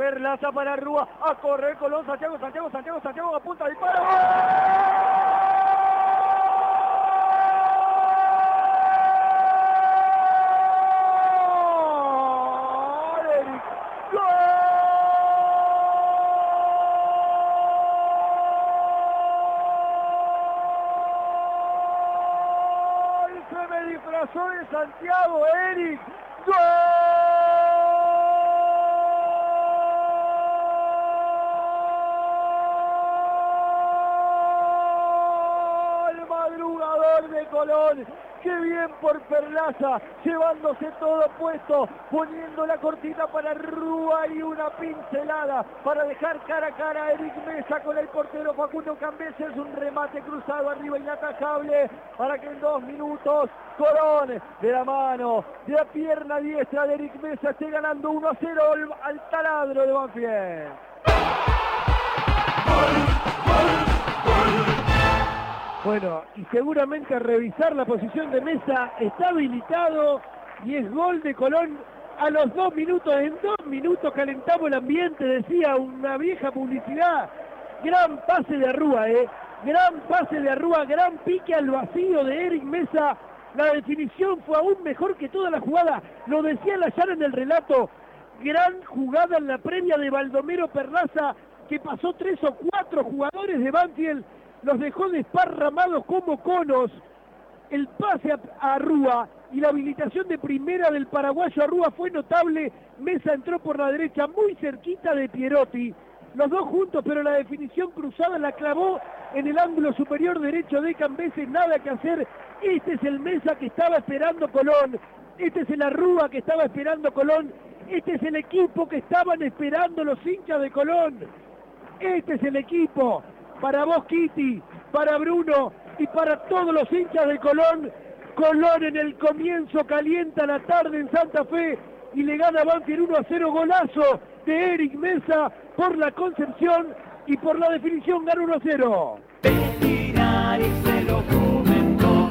Perlaza para Rúa, a correr Colón, Santiago, Santiago, Santiago, Santiago, apunta, dispara. ¡Gol! Disfrazó de Santiago, Eric. De Colón. Qué bien por Perlaza, llevándose todo puesto, poniendo la cortita para Rúa y una pincelada para dejar cara a cara a Eric Mesa con el portero Facundo Cambeses, un remate cruzado arriba inatajable para que en dos minutos Colón de la mano, de la pierna diestra de Eric Mesa esté ganando 1 a 0 al, al taladro de Banfield. Bueno, y seguramente revisar la posición de mesa está habilitado y es gol de Colón a los dos minutos. En dos minutos calentamos el ambiente, decía una vieja publicidad. Gran pase de Arrúa, ¿eh? Gran pase de Arrúa, gran pique al vacío de Eric Mesa. La definición fue aún mejor que toda la jugada. Lo decía Layar en el relato. Gran jugada en la previa de Baldomero Perlaza que pasó tres o cuatro jugadores de Banfield los dejó desparramados como conos. El pase a Arrúa y la habilitación de primera del paraguayo Arrúa fue notable. Mesa entró por la derecha muy cerquita de Pierotti. Los dos juntos, pero la definición cruzada la clavó en el ángulo superior derecho de Cambeses. Nada que hacer. Este es el Mesa que estaba esperando Colón. Este es el Arrúa que estaba esperando Colón. Este es el equipo que estaban esperando los hinchas de Colón. Este es el equipo para vos Kitty, para Bruno y para todos los hinchas de Colón. Colón en el comienzo calienta la tarde en Santa Fe y le gana Banfield 1 a 0 golazo de Eric Mesa por la concepción y por la definición gana 1 a 0.